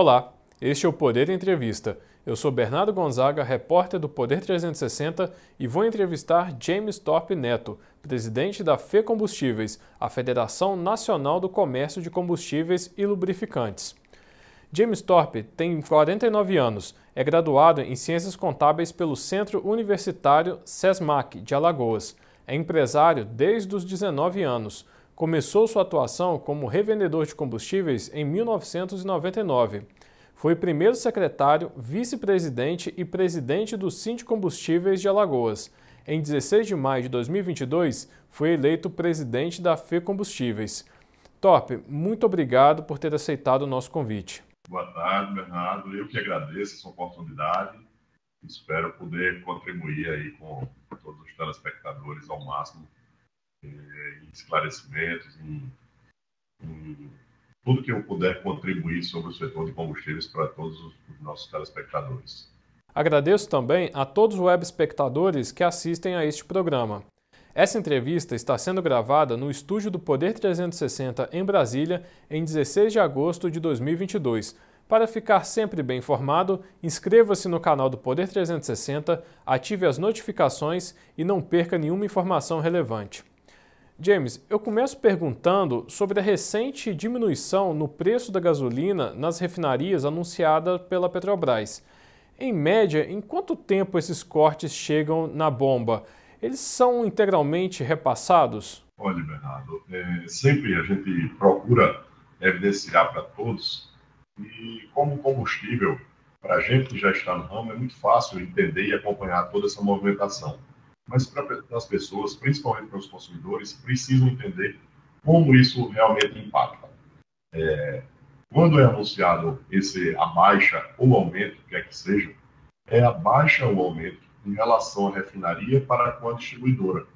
Olá, este é o Poder Entrevista. Eu sou Bernardo Gonzaga, repórter do Poder 360 e vou entrevistar James Thorpe Neto, presidente da FE Combustíveis, a Federação Nacional do Comércio de Combustíveis e Lubrificantes. James Thorpe tem 49 anos, é graduado em Ciências Contábeis pelo Centro Universitário SESMAC de Alagoas. É empresário desde os 19 anos Começou sua atuação como revendedor de combustíveis em 1999. Foi primeiro secretário, vice-presidente e presidente do Cinti Combustíveis de Alagoas. Em 16 de maio de 2022, foi eleito presidente da FE Combustíveis. Top, muito obrigado por ter aceitado o nosso convite. Boa tarde, Bernardo. Eu que agradeço essa oportunidade. Espero poder contribuir aí com todos os telespectadores ao máximo em esclarecimentos, em, em, tudo que eu puder contribuir sobre o setor de combustíveis para todos os nossos telespectadores. Agradeço também a todos os web espectadores que assistem a este programa. Essa entrevista está sendo gravada no estúdio do Poder 360 em Brasília em 16 de agosto de 2022. Para ficar sempre bem informado, inscreva-se no canal do Poder 360, ative as notificações e não perca nenhuma informação relevante. James, eu começo perguntando sobre a recente diminuição no preço da gasolina nas refinarias anunciada pela Petrobras. Em média, em quanto tempo esses cortes chegam na bomba? Eles são integralmente repassados? Olha, Bernardo, é, sempre a gente procura evidenciar para todos e como combustível, para a gente que já está no ramo, é muito fácil entender e acompanhar toda essa movimentação mas para as pessoas, principalmente para os consumidores, precisam entender como isso realmente impacta. É, quando é anunciado esse a baixa ou aumento, quer que seja, é a baixa ou aumento em relação à refinaria para com a distribuidora.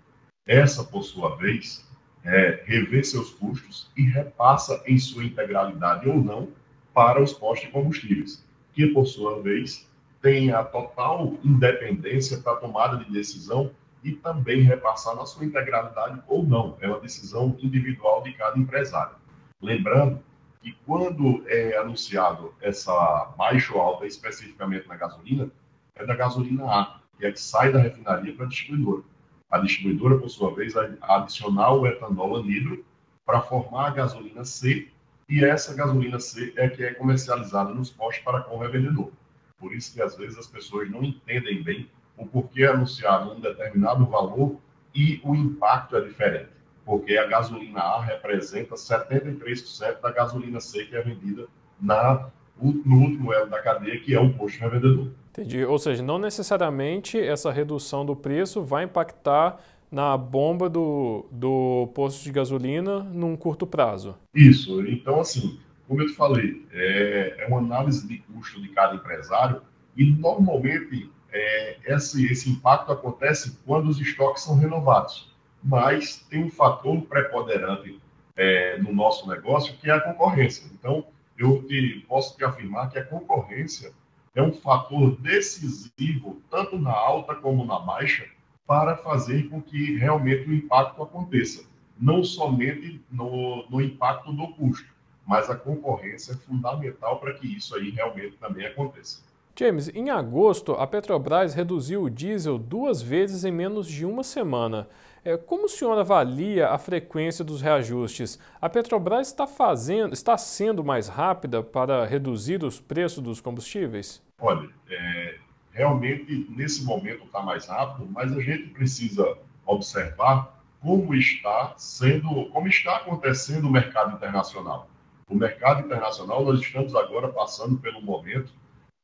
Essa, por sua vez, é, revê seus custos e repassa em sua integralidade ou não para os postos de combustíveis, que, por sua vez, tem a total independência para a tomada de decisão e também repassar na sua integralidade ou não. É uma decisão individual de cada empresário. Lembrando que quando é anunciado essa baixa ou alta, especificamente na gasolina, é da gasolina A, que é que sai da refinaria para a distribuidora. A distribuidora, por sua vez, vai adicionar o etanol anidro para formar a gasolina C, e essa gasolina C é que é comercializada nos postos para com o revendedor. Por isso que às vezes as pessoas não entendem bem o porquê é anunciado um determinado valor e o impacto é diferente, porque a gasolina A representa 73% da gasolina C que é vendida na, no último elo da cadeia, que é o posto revendedor. Entendi. Ou seja, não necessariamente essa redução do preço vai impactar na bomba do, do posto de gasolina num curto prazo. Isso. Então, assim, como eu te falei, é, é uma análise de custo de cada empresário e normalmente é, esse, esse impacto acontece quando os estoques são renovados. Mas tem um fator preponderante é, no nosso negócio que é a concorrência. Então, eu te, posso te afirmar que a concorrência é um fator decisivo, tanto na alta como na baixa, para fazer com que realmente o impacto aconteça. Não somente no, no impacto do custo, mas a concorrência é fundamental para que isso aí realmente também aconteça. James, em agosto, a Petrobras reduziu o diesel duas vezes em menos de uma semana. É, como o senhor avalia a frequência dos reajustes? A Petrobras está, fazendo, está sendo mais rápida para reduzir os preços dos combustíveis? Olha, é, realmente nesse momento está mais rápido, mas a gente precisa observar como está sendo, como está acontecendo o mercado internacional. O mercado internacional, nós estamos agora passando pelo momento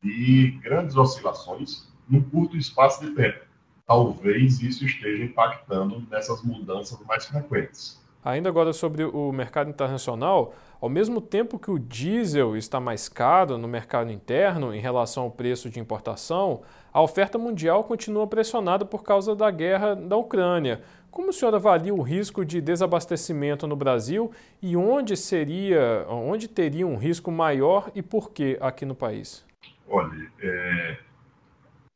de grandes oscilações num curto espaço de tempo. Talvez isso esteja impactando nessas mudanças mais frequentes. Ainda agora sobre o mercado internacional, ao mesmo tempo que o diesel está mais caro no mercado interno em relação ao preço de importação, a oferta mundial continua pressionada por causa da guerra da Ucrânia. Como o senhor avalia o risco de desabastecimento no Brasil e onde seria, onde teria um risco maior e por que aqui no país? Olha, é,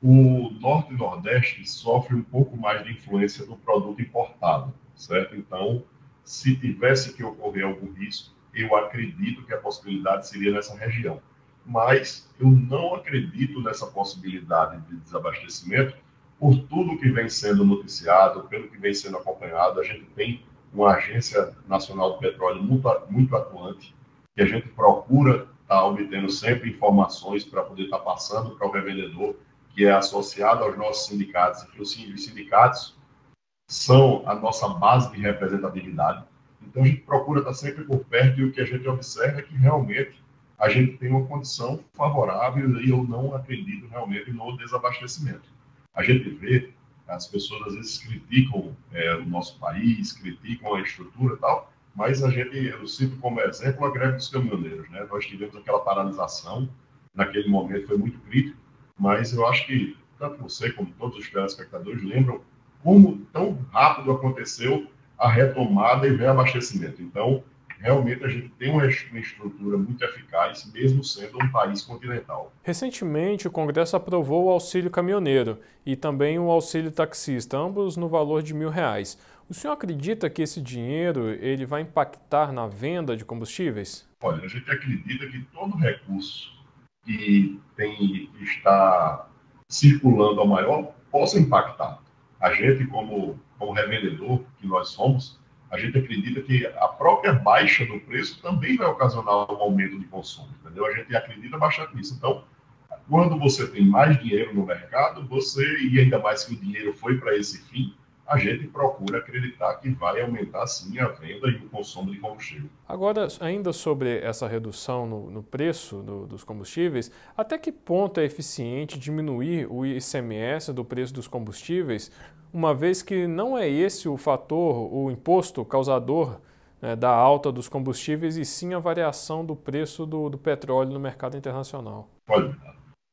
o Norte e Nordeste sofre um pouco mais de influência do produto importado, certo? Então, se tivesse que ocorrer algum risco, eu acredito que a possibilidade seria nessa região. mas eu não acredito nessa possibilidade de desabastecimento por tudo que vem sendo noticiado, pelo que vem sendo acompanhado. A gente tem uma agência nacional do petróleo muito, muito atuante, que a gente procura estar tá obtendo sempre informações para poder estar tá passando para o revendedor, que é associado aos nossos sindicatos, que os sindicatos são a nossa base de representatividade. Então, a gente procura estar sempre por perto e o que a gente observa é que realmente a gente tem uma condição favorável e eu não acredito realmente no desabastecimento. A gente vê, as pessoas às vezes criticam é, o nosso país, criticam a estrutura e tal, mas a gente, eu cito como exemplo a greve dos caminhoneiros. Né? Nós tivemos aquela paralisação, naquele momento foi muito crítico, mas eu acho que tanto você como todos os telespectadores lembram como tão rápido aconteceu a retomada e reabastecimento. Então, realmente a gente tem uma estrutura muito eficaz, mesmo sendo um país continental. Recentemente, o Congresso aprovou o auxílio caminhoneiro e também o auxílio taxista, ambos no valor de mil reais. O senhor acredita que esse dinheiro ele vai impactar na venda de combustíveis? Olha, a gente acredita que todo recurso que tem está circulando ao maior possa impactar. A gente, como, como revendedor que nós somos, a gente acredita que a própria baixa do preço também vai ocasionar um aumento de consumo, entendeu? A gente acredita bastante nisso. Então, quando você tem mais dinheiro no mercado, você, e ainda mais que o dinheiro foi para esse fim, a gente procura acreditar que vai aumentar sim a venda e o consumo de combustível. Agora, ainda sobre essa redução no, no preço do, dos combustíveis, até que ponto é eficiente diminuir o ICMS do preço dos combustíveis, uma vez que não é esse o fator, o imposto causador né, da alta dos combustíveis, e sim a variação do preço do, do petróleo no mercado internacional? Olha,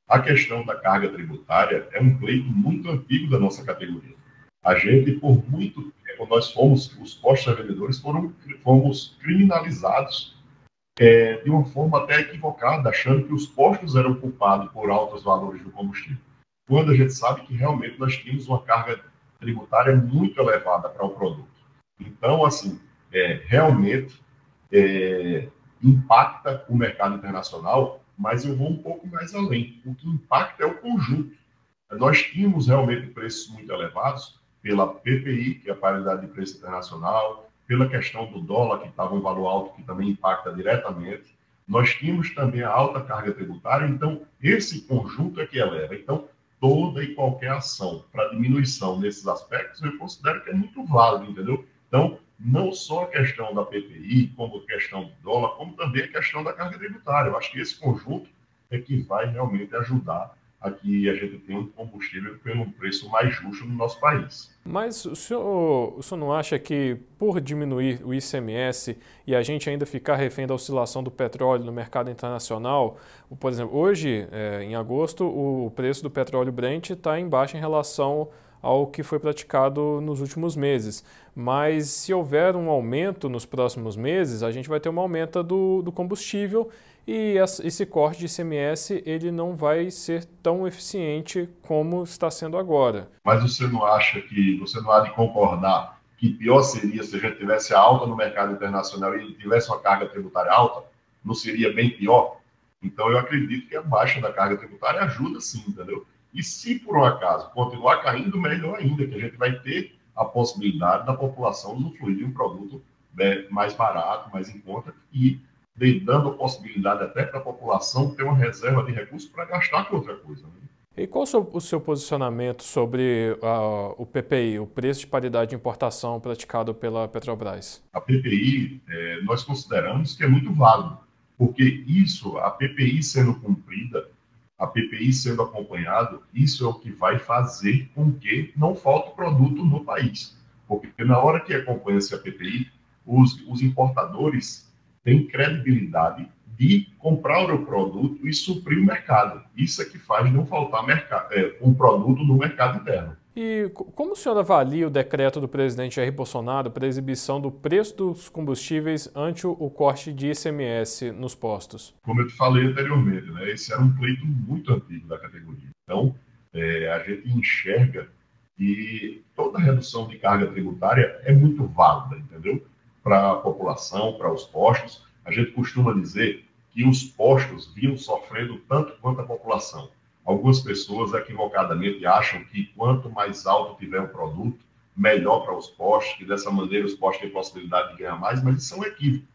a questão da carga tributária é um pleito muito antigo da nossa categoria. A gente, por muito tempo, nós fomos, os postos vendedores foram, fomos criminalizados é, de uma forma até equivocada, achando que os postos eram culpados por altos valores do combustível. Quando a gente sabe que realmente nós tínhamos uma carga tributária muito elevada para o produto. Então, assim, é, realmente é, impacta o mercado internacional, mas eu vou um pouco mais além. O que impacta é o conjunto. Nós tínhamos realmente preços muito elevados, pela PPI, que é a paridade de preço internacional, pela questão do dólar, que estava em valor alto, que também impacta diretamente. Nós tínhamos também a alta carga tributária, então esse conjunto é que eleva. Então, toda e qualquer ação para diminuição nesses aspectos, eu considero que é muito válido, entendeu? Então, não só a questão da PPI, como a questão do dólar, como também a questão da carga tributária. Eu acho que esse conjunto é que vai realmente ajudar a que a gente tenha um combustível pelo preço mais justo no nosso país. Mas o senhor, o senhor não acha que por diminuir o ICMS e a gente ainda ficar refém da oscilação do petróleo no mercado internacional, por exemplo, hoje, é, em agosto, o preço do petróleo Brent está em baixa em relação ao que foi praticado nos últimos meses. Mas se houver um aumento nos próximos meses, a gente vai ter uma aumenta do, do combustível e esse corte de ICMS ele não vai ser tão eficiente como está sendo agora. Mas você não acha que, você não há de concordar que pior seria se a gente tivesse alta no mercado internacional e tivesse uma carga tributária alta? Não seria bem pior? Então eu acredito que a baixa da carga tributária ajuda sim, entendeu? E se por um acaso continuar caindo, melhor ainda, que a gente vai ter a possibilidade da população usufruir de um produto né, mais barato, mais em conta e dando a possibilidade até para a população ter uma reserva de recursos para gastar com outra coisa. Né? E qual o seu, o seu posicionamento sobre uh, o PPI, o preço de paridade de importação praticado pela Petrobras? A PPI, é, nós consideramos que é muito válido, porque isso, a PPI sendo cumprida, a PPI sendo acompanhado, isso é o que vai fazer com que não falte produto no país. Porque na hora que acompanha-se a PPI, os, os importadores tem credibilidade de comprar o produto e suprir o mercado. Isso é que faz não faltar é, um produto no mercado interno. E como o senhor avalia o decreto do presidente Jair Bolsonaro para a exibição do preço dos combustíveis ante o corte de ICMS nos postos? Como eu te falei anteriormente, né, esse era um pleito muito antigo da categoria. Então, é, a gente enxerga que toda redução de carga tributária é muito válida, entendeu? Para a população, para os postos. A gente costuma dizer que os postos vinham sofrendo tanto quanto a população. Algumas pessoas equivocadamente acham que quanto mais alto tiver o produto, melhor para os postos, que dessa maneira os postos têm possibilidade de ganhar mais, mas isso é um equívoco.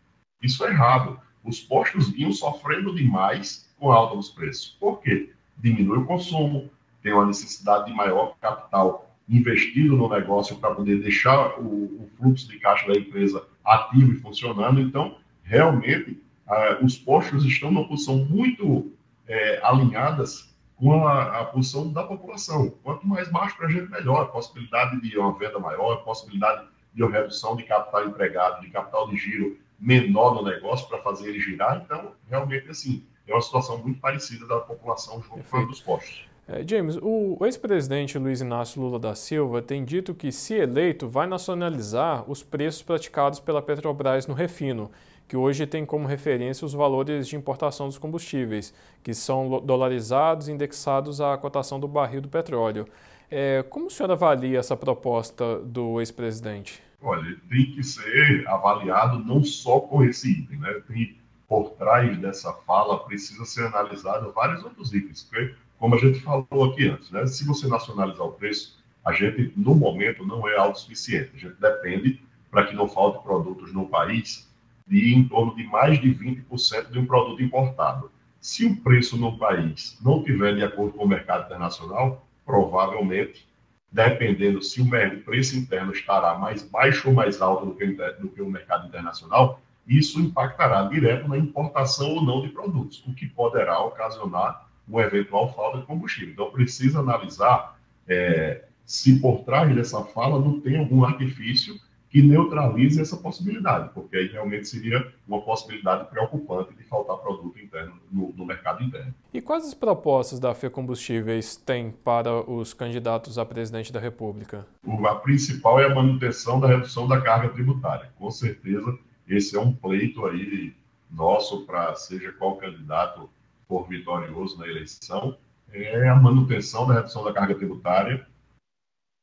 Isso é errado. Os postos vinham sofrendo demais com a alta dos preços. Por quê? Diminui o consumo, tem uma necessidade de maior capital investido no negócio para poder deixar o, o, fluxo de caixa da empresa ativo e funcionando. Então, realmente, ah, os postos estão numa posição muito é, alinhadas com a, a, posição da população. Quanto mais baixo para a gente, melhor. A possibilidade de uma venda maior, a possibilidade de uma redução de capital empregado, de capital de giro menor no negócio para fazer ele girar. Então, realmente, assim, é uma situação muito parecida da população junto com dos postos. É, James, o ex-presidente Luiz Inácio Lula da Silva tem dito que, se eleito, vai nacionalizar os preços praticados pela Petrobras no refino, que hoje tem como referência os valores de importação dos combustíveis, que são dolarizados e indexados à cotação do barril do petróleo. É, como o senhor avalia essa proposta do ex-presidente? Olha, tem que ser avaliado não só com esse item, né? Tem, por trás dessa fala precisa ser analisado vários outros itens, porque como a gente falou aqui antes, né? se você nacionalizar o preço, a gente, no momento, não é autossuficiente. A gente depende, para que não falte produtos no país, de em torno de mais de 20% de um produto importado. Se o preço no país não tiver de acordo com o mercado internacional, provavelmente, dependendo se o preço interno estará mais baixo ou mais alto do que, do que o mercado internacional, isso impactará direto na importação ou não de produtos, o que poderá ocasionar uma eventual falta de combustível. Então, precisa analisar é, se por trás dessa fala não tem algum artifício que neutralize essa possibilidade, porque aí realmente seria uma possibilidade preocupante de faltar produto interno no, no mercado interno. E quais as propostas da FE Combustíveis tem para os candidatos a presidente da República? A principal é a manutenção da redução da carga tributária. Com certeza, esse é um pleito aí nosso para seja qual candidato for vitorioso na eleição, é a manutenção da redução da carga tributária.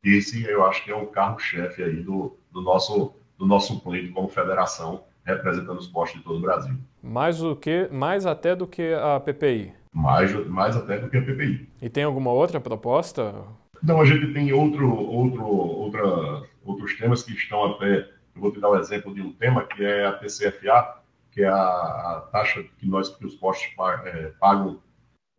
Esse eu acho que é o carro-chefe aí do, do, nosso, do nosso pleito como federação, representando os postos de todo o Brasil. Mais, do que, mais até do que a PPI? Mais, mais até do que a PPI. E tem alguma outra proposta? Não, a gente tem outro, outro, outra, outros temas que estão até. Eu vou te dar o um exemplo de um tema que é a TCFA, que é a, a taxa que nós que os postos é, pagam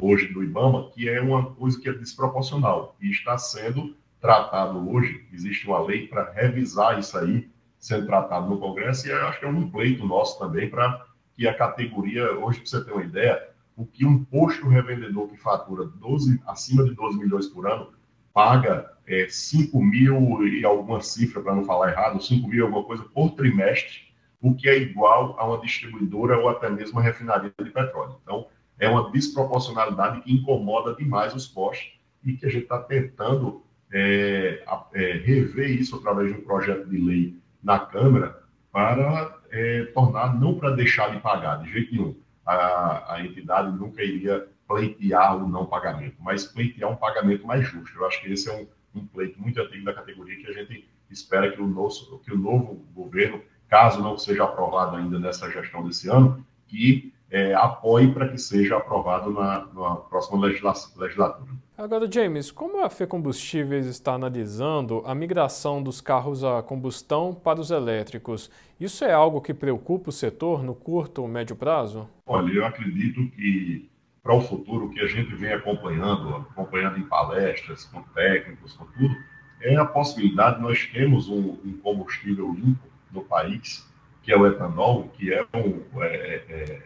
hoje do IBAMA, que é uma coisa que é desproporcional e está sendo tratado hoje. Existe uma lei para revisar isso aí, sendo tratado no Congresso, e acho que é um pleito nosso também para que a categoria, hoje, para você ter uma ideia, o que um posto revendedor que fatura 12, acima de 12 milhões por ano paga é, 5 mil e alguma cifra, para não falar errado, 5 mil alguma coisa por trimestre o que é igual a uma distribuidora ou até mesmo uma refinaria de petróleo. Então, é uma desproporcionalidade que incomoda demais os postos e que a gente está tentando é, é, rever isso através de um projeto de lei na Câmara para é, tornar, não para deixar de pagar, de jeito nenhum. A, a entidade nunca iria pleitear o não pagamento, mas pleitear um pagamento mais justo. Eu acho que esse é um, um pleito muito antigo da categoria que a gente espera que o, nosso, que o novo governo caso não seja aprovado ainda nessa gestão desse ano, que é, apoie para que seja aprovado na, na próxima legislatura. Agora, James, como a FE Combustíveis está analisando a migração dos carros a combustão para os elétricos? Isso é algo que preocupa o setor no curto ou médio prazo? Olha, eu acredito que para o futuro, o que a gente vem acompanhando, acompanhando em palestras, com técnicos, com tudo, é a possibilidade de nós termos um, um combustível limpo no país, que é o etanol, que é um, é, é,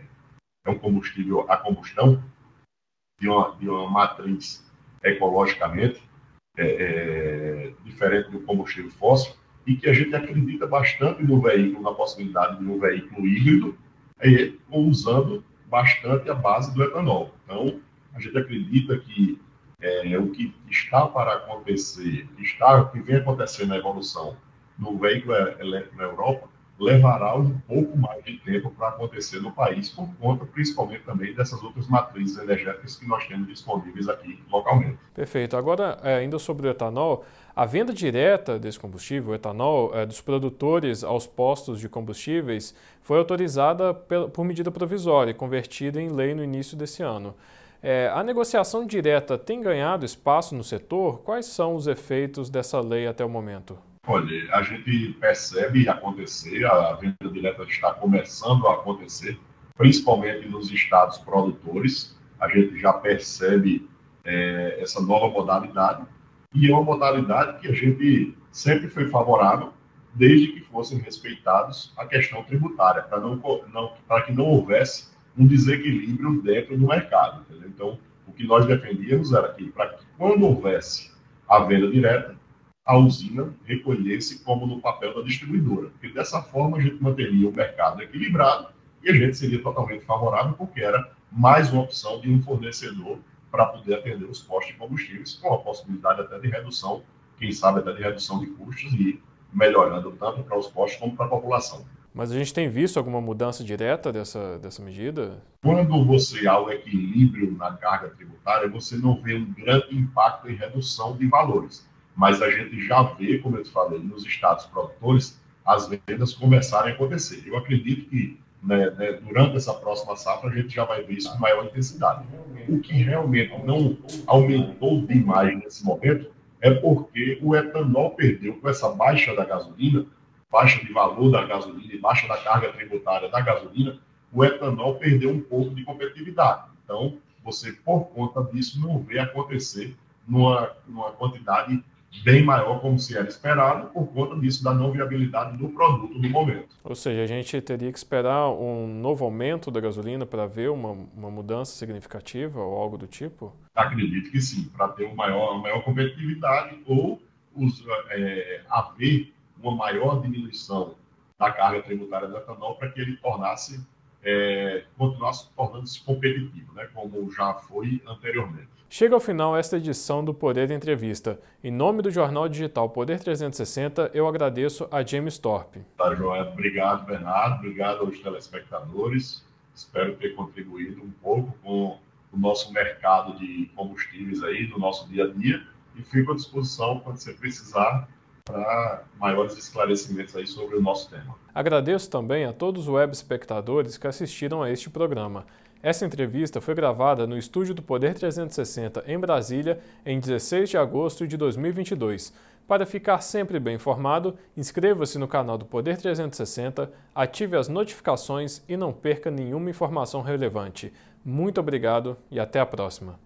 é um combustível a combustão de uma, de uma matriz ecologicamente é, é, diferente do combustível fóssil e que a gente acredita bastante no veículo, na possibilidade de um veículo híbrido, usando bastante a base do etanol. Então, a gente acredita que é, o que está para acontecer, está, o que vem acontecendo na evolução no veículo elétrico na Europa levará um pouco mais de tempo para acontecer no país, por conta principalmente também dessas outras matrizes energéticas que nós temos disponíveis aqui localmente. Perfeito. Agora, é, ainda sobre o etanol, a venda direta desse combustível, o etanol, é, dos produtores aos postos de combustíveis, foi autorizada por medida provisória e convertida em lei no início desse ano. É, a negociação direta tem ganhado espaço no setor? Quais são os efeitos dessa lei até o momento? Olha, a gente percebe acontecer, a venda direta está começando a acontecer, principalmente nos estados produtores. A gente já percebe é, essa nova modalidade e é uma modalidade que a gente sempre foi favorável, desde que fossem respeitados a questão tributária, para não, não, que não houvesse um desequilíbrio dentro do mercado. Entendeu? Então, o que nós defendíamos era que, para que quando houvesse a venda direta, a usina recolhesse como no papel da distribuidora, porque dessa forma a gente manteria o mercado equilibrado e a gente seria totalmente favorável, porque era mais uma opção de um fornecedor para poder atender os postos de combustíveis, com a possibilidade até de redução, quem sabe até de redução de custos e melhorando tanto para os postos como para a população. Mas a gente tem visto alguma mudança direta dessa, dessa medida? Quando você há o equilíbrio na carga tributária, você não vê um grande impacto em redução de valores. Mas a gente já vê, como eu te falei, nos estados produtores, as vendas começarem a acontecer. Eu acredito que né, né, durante essa próxima safra a gente já vai ver isso com maior intensidade. O que realmente não aumentou demais nesse momento é porque o etanol perdeu com essa baixa da gasolina baixa de valor da gasolina e baixa da carga tributária da gasolina, o etanol perdeu um pouco de competitividade. Então, você, por conta disso, não vê acontecer numa, numa quantidade bem maior como se era esperado, por conta disso, da não viabilidade do produto no momento. Ou seja, a gente teria que esperar um novo aumento da gasolina para ver uma, uma mudança significativa ou algo do tipo? Acredito que sim, para ter uma maior, uma maior competitividade ou os, é, haver uma maior diminuição da carga tributária do etanol para que ele tornasse, é, continuasse tornando-se competitivo, né, como já foi anteriormente. Chega ao final esta edição do Poder Entrevista. Em nome do jornal digital Poder 360, eu agradeço a James Torpe. Tá, Joé. Obrigado, Bernardo. Obrigado aos telespectadores. Espero ter contribuído um pouco com o nosso mercado de combustíveis aí, do nosso dia a dia. E fico à disposição quando você precisar para maiores esclarecimentos aí sobre o nosso tema. Agradeço também a todos os web espectadores que assistiram a este programa. Essa entrevista foi gravada no estúdio do Poder 360 em Brasília em 16 de agosto de 2022. Para ficar sempre bem informado, inscreva-se no canal do Poder 360, ative as notificações e não perca nenhuma informação relevante. Muito obrigado e até a próxima.